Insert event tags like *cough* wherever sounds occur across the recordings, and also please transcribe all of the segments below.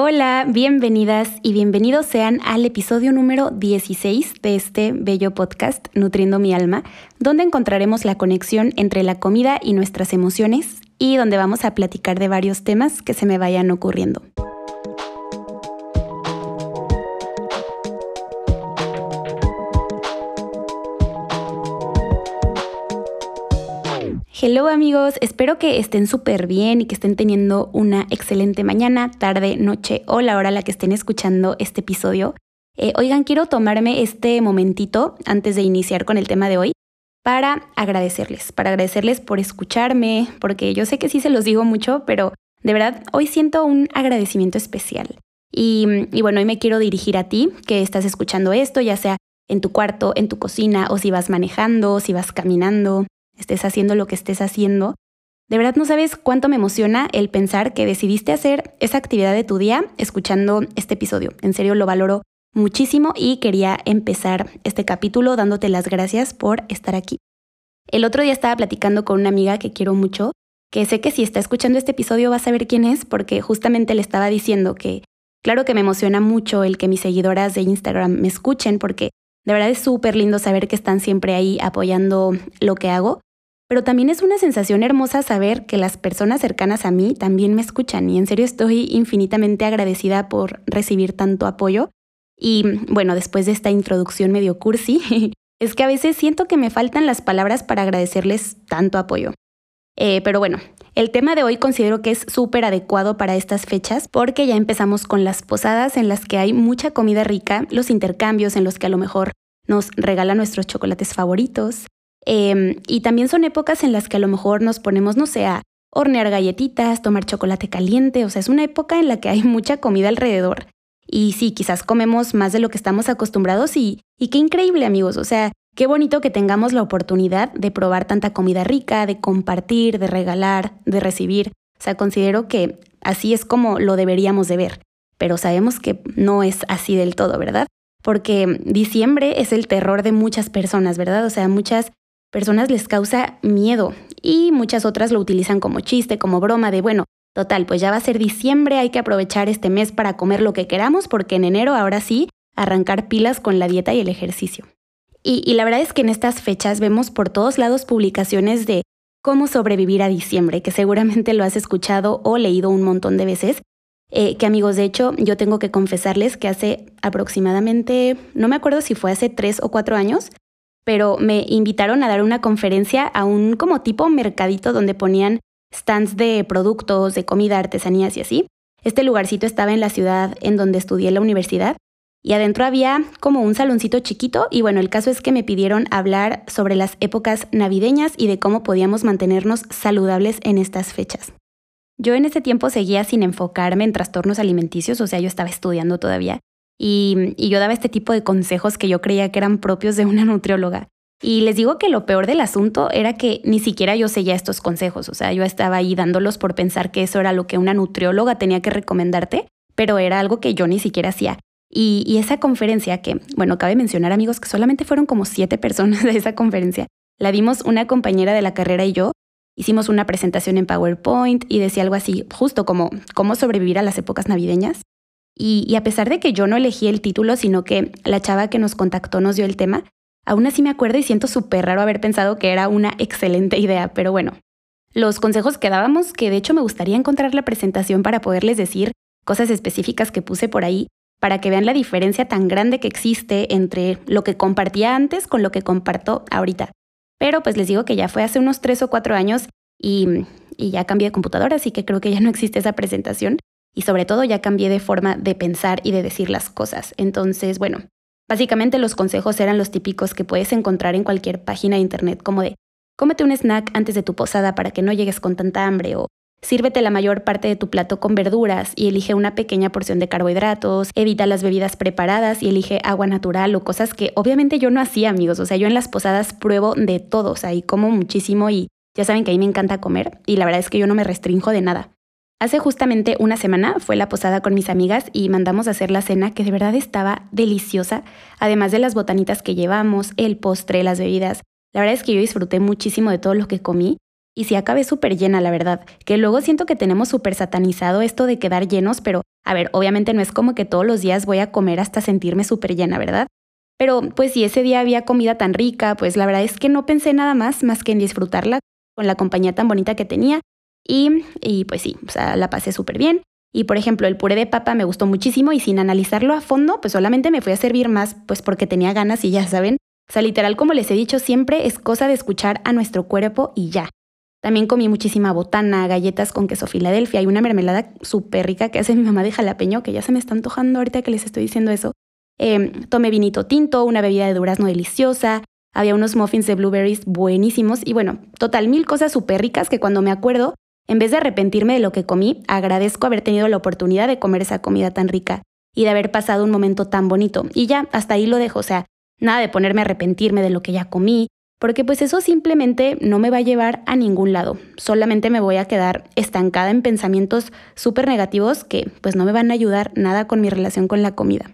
Hola, bienvenidas y bienvenidos sean al episodio número 16 de este bello podcast Nutriendo mi alma, donde encontraremos la conexión entre la comida y nuestras emociones y donde vamos a platicar de varios temas que se me vayan ocurriendo. Hello amigos, espero que estén súper bien y que estén teniendo una excelente mañana, tarde, noche o la hora a la que estén escuchando este episodio. Eh, oigan, quiero tomarme este momentito antes de iniciar con el tema de hoy para agradecerles, para agradecerles por escucharme, porque yo sé que sí se los digo mucho, pero de verdad hoy siento un agradecimiento especial. Y, y bueno, hoy me quiero dirigir a ti que estás escuchando esto, ya sea en tu cuarto, en tu cocina o si vas manejando, si vas caminando estés haciendo lo que estés haciendo. De verdad no sabes cuánto me emociona el pensar que decidiste hacer esa actividad de tu día escuchando este episodio. En serio lo valoro muchísimo y quería empezar este capítulo dándote las gracias por estar aquí. El otro día estaba platicando con una amiga que quiero mucho, que sé que si está escuchando este episodio va a saber quién es, porque justamente le estaba diciendo que claro que me emociona mucho el que mis seguidoras de Instagram me escuchen, porque de verdad es súper lindo saber que están siempre ahí apoyando lo que hago pero también es una sensación hermosa saber que las personas cercanas a mí también me escuchan y en serio estoy infinitamente agradecida por recibir tanto apoyo. Y bueno, después de esta introducción medio cursi, *laughs* es que a veces siento que me faltan las palabras para agradecerles tanto apoyo. Eh, pero bueno, el tema de hoy considero que es súper adecuado para estas fechas porque ya empezamos con las posadas en las que hay mucha comida rica, los intercambios en los que a lo mejor nos regalan nuestros chocolates favoritos, Em, y también son épocas en las que a lo mejor nos ponemos, no sé, a hornear galletitas, tomar chocolate caliente, o sea, es una época en la que hay *laughs* mucha comida alrededor. Y sí, quizás comemos más de lo que estamos acostumbrados y, y qué increíble amigos, o sea, qué bonito que tengamos la oportunidad de probar tanta comida rica, de compartir, de regalar, de recibir. O sea, considero que así es como lo deberíamos de ver, pero sabemos que no es así del todo, ¿verdad? Porque diciembre es el terror de muchas personas, ¿verdad? O sea, muchas personas les causa miedo y muchas otras lo utilizan como chiste, como broma de, bueno, total, pues ya va a ser diciembre, hay que aprovechar este mes para comer lo que queramos porque en enero ahora sí, arrancar pilas con la dieta y el ejercicio. Y, la verdad es que en estas fechas vemos por todos lados publicaciones de cómo sobrevivir a diciembre, que seguramente lo has escuchado o leído un montón de veces. Eh, que amigos, de hecho, yo tengo que confesarles que hace aproximadamente, no me acuerdo si fue hace tres o cuatro años, pero me invitaron a dar una conferencia a un como tipo mercadito donde ponían stands de productos, de comida, artesanías y así. Este lugarcito estaba en la ciudad en donde estudié la universidad y adentro había como un saloncito chiquito y bueno, el caso es que me pidieron hablar sobre las épocas navideñas y de cómo podíamos mantenernos saludables en estas fechas. Yo en ese tiempo seguía sin enfocarme en trastornos alimenticios, o sea, yo estaba estudiando todavía, y, yo daba este tipo de consejos que yo creía que eran propios de una *laughs* nutrióloga. Y les digo que lo peor del asunto era que ni siquiera yo seguía estos consejos, o sea, yo estaba ahí dándolos por pensar que eso era lo que una nutrióloga tenía que recomendarte, pero era algo que yo ni siquiera hacía. Y, esa conferencia, que, bueno, cabe mencionar amigos que solamente fueron como siete personas *laughs* de esa conferencia, la vimos una compañera de la carrera y yo, hicimos una presentación en PowerPoint y decía algo así, justo como cómo sobrevivir a las épocas navideñas. Y, a pesar de que yo no elegí el título, sino que la chava que nos contactó nos dio el tema, aún así me acuerdo y siento súper raro haber pensado que era una excelente idea, pero bueno. Los consejos que dábamos, que de hecho me gustaría encontrar la presentación para poderles decir cosas específicas que puse por ahí, para que vean la diferencia tan grande que existe entre lo que compartía antes con lo que comparto ahorita. Pero pues les digo que ya fue hace unos tres o cuatro años y, y ya cambié de computadora, así que creo que ya no existe esa presentación y sobre todo ya cambié de forma de pensar y de decir las cosas. Entonces, bueno, básicamente los consejos eran los típicos que puedes encontrar en cualquier página de internet, como de cómete un snack antes de tu posada para que no llegues con tanta hambre o Sírvete la mayor parte de tu plato con verduras y elige una pequeña porción de carbohidratos, evita las bebidas preparadas y elige agua natural o cosas que obviamente yo no hacía, amigos. O sea, yo en las posadas pruebo de todo, o sea, y como muchísimo y ya saben que a mí me encanta comer y la verdad es que yo no me restrinjo de nada. Hace justamente una semana fue la posada con mis amigas y mandamos a hacer la cena que de verdad estaba deliciosa, además de las botanitas que llevamos, el postre, las bebidas. La verdad es que yo disfruté muchísimo de todo lo que comí y sí acabé súper llena, la verdad, que luego siento que tenemos súper satanizado esto de quedar llenos, pero A ver, obviamente no es como que todos los días voy a comer hasta sentirme súper llena, ¿verdad? Pero pues si ese día había comida tan rica, pues la verdad es que no pensé nada más más que en disfrutarla con la compañía tan bonita que tenía. Y, pues sí, o sea, la pasé súper bien. Y por ejemplo, el puré de papa me gustó muchísimo y sin analizarlo a fondo, pues solamente me fui a servir más, pues porque tenía ganas y ya saben. O sea, literal, como les he dicho siempre, es cosa de escuchar a nuestro cuerpo y ya. También comí muchísima botana, galletas con queso Filadelfia y una mermelada súper rica que hace mi mamá de jalapeño, que ya se me está antojando ahorita que les estoy diciendo eso. Em, tomé vinito tinto, una bebida de durazno deliciosa, había unos muffins de blueberries buenísimos y bueno, total mil cosas súper ricas que cuando me acuerdo, en vez de arrepentirme de lo que comí, agradezco haber tenido la oportunidad de comer esa comida tan rica y de haber pasado un momento tan bonito. Y ya, hasta ahí lo dejo, o sea, nada de ponerme a arrepentirme de lo que ya comí, porque pues eso simplemente no me va a llevar a ningún lado. Solamente me voy a quedar estancada en pensamientos súper negativos que pues no me van a ayudar nada con mi relación con la comida.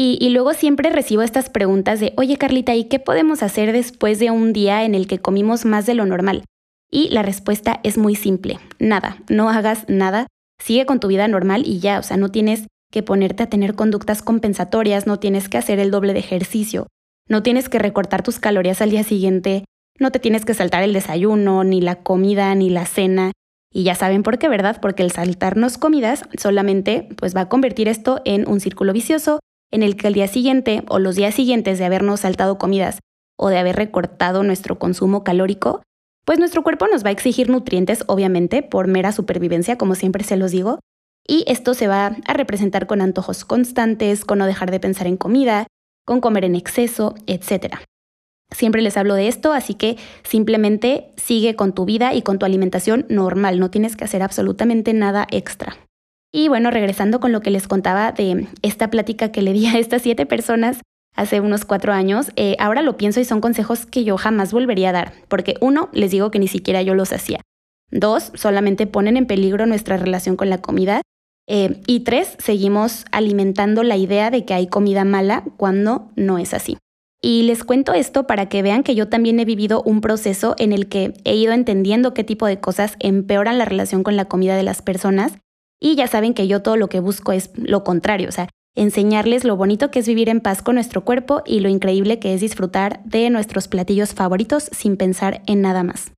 Y, luego siempre recibo estas preguntas de, oye Carlita, ¿y qué podemos hacer después de un día en el que comimos más de lo normal? Y la respuesta es muy simple, nada, no hagas nada, sigue con tu vida normal y ya, o sea, no tienes que ponerte a tener conductas compensatorias, no tienes que hacer el doble de ejercicio, no tienes que recortar tus calorías al día siguiente, no te tienes que saltar el desayuno, ni la comida, ni la cena. Y ya saben por qué, ¿verdad? Porque el saltarnos comidas solamente pues va a convertir esto en un círculo vicioso en el que al día siguiente o los días siguientes de habernos saltado comidas o de haber recortado nuestro consumo calórico, pues nuestro cuerpo nos va a exigir nutrientes, obviamente, por mera supervivencia, como siempre se los digo, y esto se va a representar con antojos constantes, con no dejar de pensar en comida, con comer en exceso, etc. Siempre les hablo de esto, así que simplemente sigue con tu vida y con tu alimentación normal, no tienes que hacer absolutamente nada extra. Y bueno, regresando con lo que les contaba de esta plática que le di a estas siete personas hace unos cuatro años, eh, ahora lo pienso y son consejos que yo jamás volvería a dar, porque uno, les digo que ni siquiera yo los hacía. Dos, solamente ponen en peligro nuestra relación con la comida. Eh, y tres, seguimos alimentando la idea de que hay comida mala cuando no es así. Y les cuento esto para que vean que yo también he vivido un proceso en el que he ido entendiendo qué tipo de cosas empeoran la relación con la comida de las personas y ya saben que yo todo lo que busco es lo contrario, o sea, enseñarles lo bonito que es vivir en paz con nuestro cuerpo y lo increíble que es disfrutar de nuestros platillos favoritos sin pensar en nada más.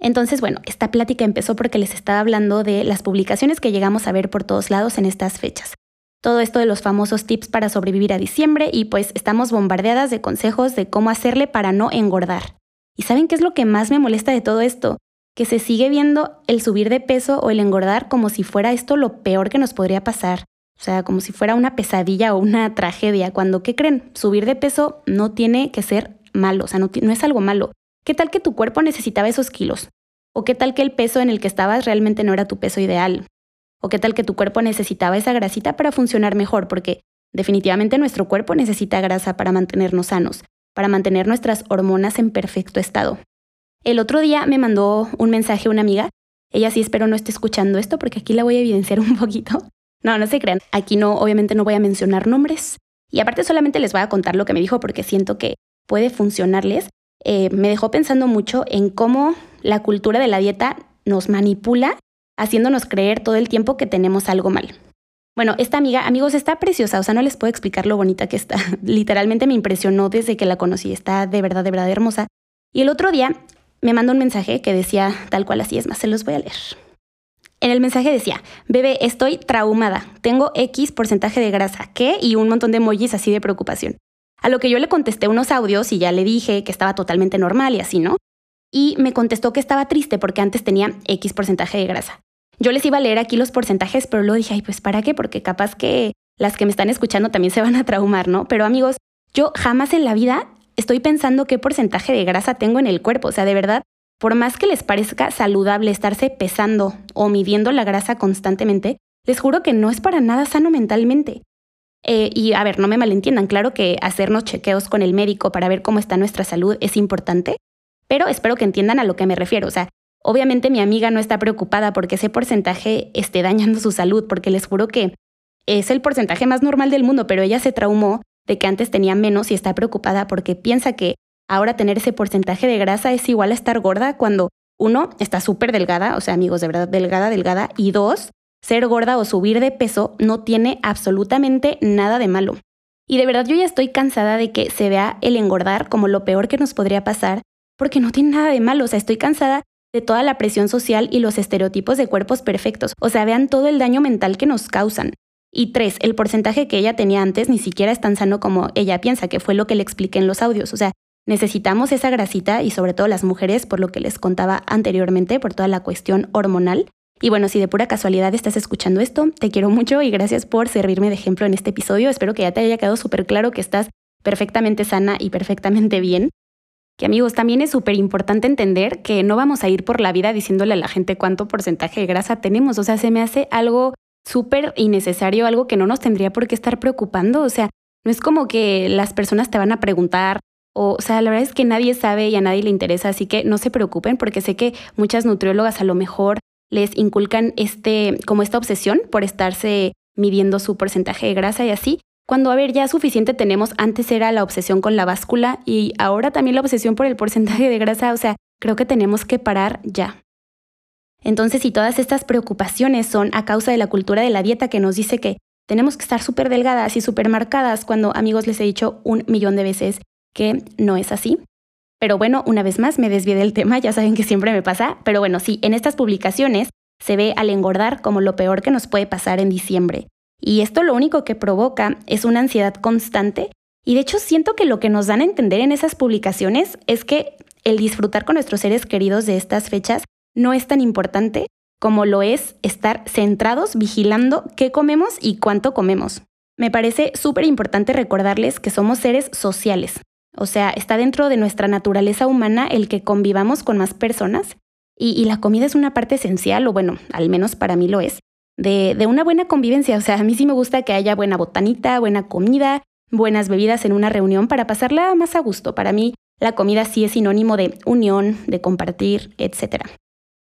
Entonces, bueno, esta plática empezó porque les estaba hablando de las publicaciones que llegamos a ver por todos lados en estas fechas. Todo esto de los famosos tips para sobrevivir a diciembre y pues estamos bombardeadas de consejos de cómo hacerle para no engordar. ¿Y saben qué es lo que más me molesta de todo esto? que se sigue viendo el subir de peso o el engordar como si fuera esto lo peor que nos podría pasar. O sea, como si fuera una pesadilla o una tragedia, cuando, ¿qué creen? Subir de peso no tiene que ser malo, o sea, no, no es algo malo. ¿Qué tal que tu cuerpo necesitaba esos kilos? ¿O qué tal que el peso en el que estabas realmente no era tu peso ideal? ¿O qué tal que tu cuerpo necesitaba esa grasita para funcionar mejor? Porque definitivamente nuestro cuerpo necesita grasa para mantenernos sanos, para mantener nuestras hormonas en perfecto estado. El otro día me mandó un mensaje una amiga. Ella sí espero no esté escuchando esto porque aquí la voy a evidenciar un poquito. No, no se crean. Aquí no, obviamente no voy a mencionar nombres. Y aparte solamente les voy a contar lo que me dijo porque siento que puede funcionarles. Eh, me dejó pensando mucho en cómo la cultura de la dieta nos manipula, haciéndonos creer todo el tiempo que tenemos algo mal. Bueno, esta amiga, amigos, está preciosa, o sea, no les puedo explicar lo bonita que está. *laughs* Literalmente me impresionó desde que la conocí, está de verdad, de verdad hermosa. Y el otro día me mandó un mensaje que decía tal cual así, es más, se los voy a leer. En el mensaje decía, bebé, estoy traumada, tengo X porcentaje de grasa, ¿qué? Y un montón de emojis así de preocupación. A lo que yo le contesté unos audios y ya le dije que estaba totalmente normal y así, ¿no? Y me contestó que estaba triste porque antes tenía X porcentaje de grasa. Yo les iba a leer aquí los porcentajes, pero luego dije, ay, pues ¿para qué? Porque capaz que las que me están escuchando también se van a traumar, ¿no? Pero amigos, yo jamás en la vida estoy pensando qué porcentaje de grasa tengo en el cuerpo. O sea, de verdad, por más que les parezca saludable estarse pesando o midiendo la grasa constantemente, les juro que no es para nada sano mentalmente. Eh, y a ver, no me malentiendan, claro que hacernos chequeos con el médico para ver cómo está nuestra salud es importante, pero espero que entiendan a lo que me refiero. O sea, obviamente mi amiga no está preocupada porque ese porcentaje esté dañando su salud, porque les juro que es el porcentaje más normal del mundo, pero ella se traumó de que antes tenía menos y está preocupada porque piensa que ahora tener ese porcentaje de grasa es igual a estar gorda cuando uno está súper delgada, o sea amigos, de verdad delgada, delgada, y dos, ser gorda o subir de peso no tiene absolutamente nada de malo. Y de verdad yo ya estoy cansada de que se vea el engordar como lo peor que nos podría pasar, porque no tiene nada de malo, o sea, estoy cansada de toda la presión social y los estereotipos de cuerpos perfectos, o sea, vean todo el daño mental que nos causan. Y tres, el porcentaje que ella tenía antes ni siquiera es tan sano como ella piensa, que fue lo que le expliqué en los audios, o sea, necesitamos esa grasita y sobre todo las mujeres, por lo que les contaba anteriormente, por toda la cuestión hormonal, y bueno, si de pura casualidad estás escuchando esto, te quiero mucho y gracias por servirme de ejemplo en este episodio. Espero que ya te haya quedado súper claro que estás perfectamente sana y perfectamente bien. Que amigos, también es súper importante entender que no vamos a ir por la vida diciéndole a la gente cuánto porcentaje de grasa tenemos. O sea, se me hace algo súper innecesario, algo que no nos tendría por qué estar preocupando. O sea, no es como que las personas te van a preguntar, o, o, sea, la verdad es que nadie sabe y a nadie le interesa, así que no se preocupen porque sé que muchas nutriólogas a lo mejor les inculcan este, como esta obsesión por estarse midiendo su porcentaje de grasa y así, cuando a ver, ya suficiente tenemos, antes era la obsesión con la báscula y ahora también la obsesión por el porcentaje de grasa, o sea, creo que tenemos que parar ya. Entonces, si todas estas preocupaciones son a causa de la cultura de la dieta que nos dice que tenemos que estar súper delgadas y súper marcadas, cuando amigos les he dicho un millón de veces que no es así, pero bueno, una vez más me desvié del tema, ya saben que siempre me pasa, pero bueno, sí, en estas publicaciones se ve al engordar como lo peor que nos puede pasar en diciembre. Y esto lo único que provoca es una ansiedad constante y de hecho siento que lo que nos dan a entender en esas publicaciones es que el disfrutar con nuestros seres queridos de estas fechas no es tan importante como lo es estar centrados vigilando qué comemos y cuánto comemos. Me parece súper importante recordarles que somos seres sociales, o sea, está dentro de nuestra naturaleza humana el que convivamos con más personas y, la comida es una parte esencial, o bueno, al menos para mí lo es, de, una buena convivencia. O sea, a mí sí me gusta que haya buena botanita, buena comida, buenas bebidas en una reunión para pasarla más a gusto. Para mí, la comida sí es sinónimo de unión, de compartir, etc.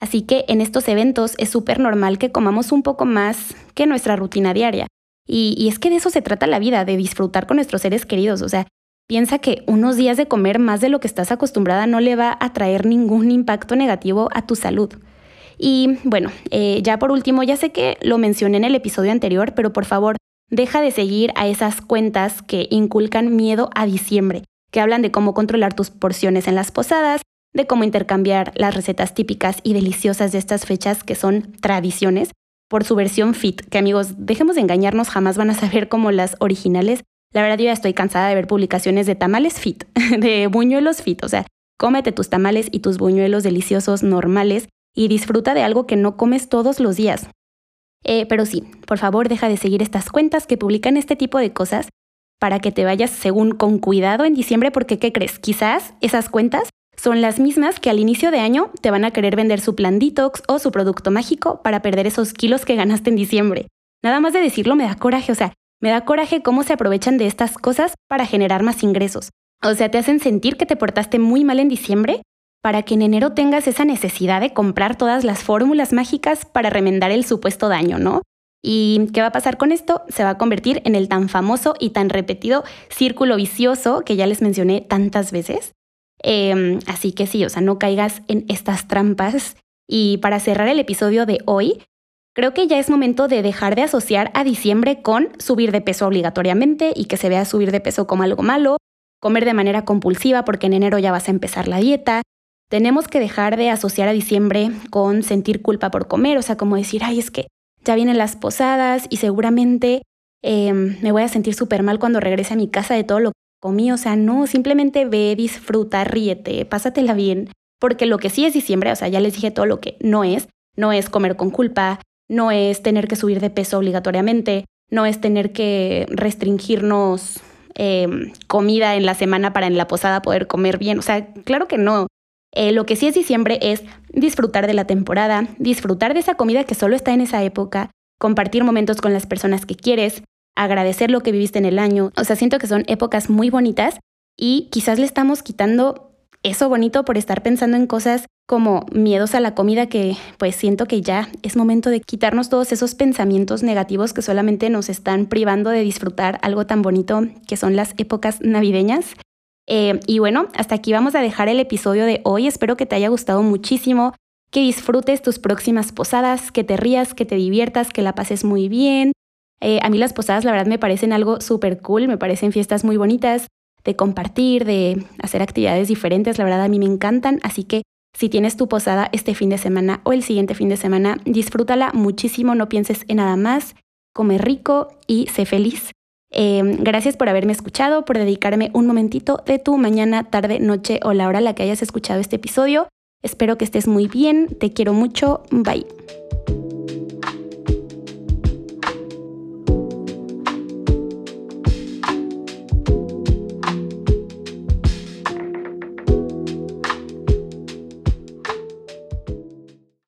Así que en estos eventos es súper normal que comamos un poco más que nuestra rutina diaria. Y, y, es que de eso se trata la vida, de disfrutar con nuestros seres queridos. O sea, Piensa que unos días de comer más de lo que estás acostumbrada no le va a traer ningún impacto negativo a tu salud. Y bueno, eh, ya por último, ya sé que lo mencioné en el episodio anterior, pero por favor, deja de seguir a esas cuentas que inculcan miedo a diciembre, que hablan de cómo controlar tus porciones en las posadas, de cómo intercambiar las recetas típicas y deliciosas de estas fechas que son tradiciones, por su versión fit, que amigos, dejemos de engañarnos, jamás van a saber como las originales, la verdad yo ya estoy cansada de ver publicaciones de tamales fit, *laughs* de buñuelos fit, o sea, cómete tus tamales y tus buñuelos deliciosos normales y disfruta de algo que no comes todos los días. Eh, pero sí, por favor deja de seguir estas cuentas que publican este tipo de cosas para que te vayas según con cuidado en diciembre porque ¿qué crees? Quizás esas cuentas son las mismas que al inicio de año te van a querer vender su plan detox o su producto mágico para perder esos kilos que ganaste en diciembre. Nada más de decirlo me da coraje, o sea, me da coraje cómo se aprovechan de estas cosas para generar más ingresos. O sea, te hacen sentir que te portaste muy mal en diciembre para que en enero tengas esa necesidad de comprar todas las fórmulas mágicas para remendar el supuesto daño, ¿no? ¿Y qué va a pasar con esto? Se va a convertir en el tan famoso y tan repetido círculo vicioso que ya les mencioné tantas veces. Em, así que sí, o sea, no caigas en estas trampas. Y para cerrar el episodio de hoy, Creo que ya es momento de dejar de asociar a diciembre con subir de peso obligatoriamente y que se vea subir de peso como algo malo, comer de manera compulsiva porque en enero ya vas a empezar la dieta. Tenemos que dejar de asociar a diciembre con sentir culpa por comer, o sea, como decir, ay, es que ya vienen las posadas y seguramente em, me voy a sentir súper mal cuando regrese a mi casa de todo lo que comí. O sea, no, simplemente ve, disfruta, ríete, pásatela bien. Porque lo que sí es diciembre, o sea, ya les dije todo lo que no es, no es comer con culpa, no es tener que subir de peso obligatoriamente, no es tener que restringirnos em, comida en la semana para en la posada poder comer bien. O sea, claro que no. Eh, lo que sí es diciembre es disfrutar de la temporada, disfrutar de esa comida que solo está en esa época, compartir momentos con las personas que quieres, agradecer lo que viviste en el año. O sea, siento que son épocas muy bonitas y quizás le estamos quitando eso bonito por estar pensando en cosas como miedos a la comida que pues siento que ya es momento de quitarnos todos esos pensamientos negativos que solamente nos están privando de disfrutar algo tan bonito que son las épocas navideñas. Eh, y bueno, hasta aquí vamos a dejar el episodio de hoy. Espero que te haya gustado muchísimo. que disfrutes tus próximas posadas, que te rías, que te diviertas, que la pases muy bien. Eh, a mí las posadas la verdad me parecen algo súper cool, me parecen fiestas muy bonitas de compartir, de hacer actividades diferentes, la verdad a mí me encantan, así que si tienes tu posada este fin de semana o el siguiente fin de semana, disfrútala muchísimo, no pienses en nada más, come rico y sé feliz. Em, gracias por haberme escuchado, por dedicarme un momentito de tu mañana, tarde, noche o la hora a la que hayas escuchado este episodio. Espero que estés muy bien, te quiero mucho, bye.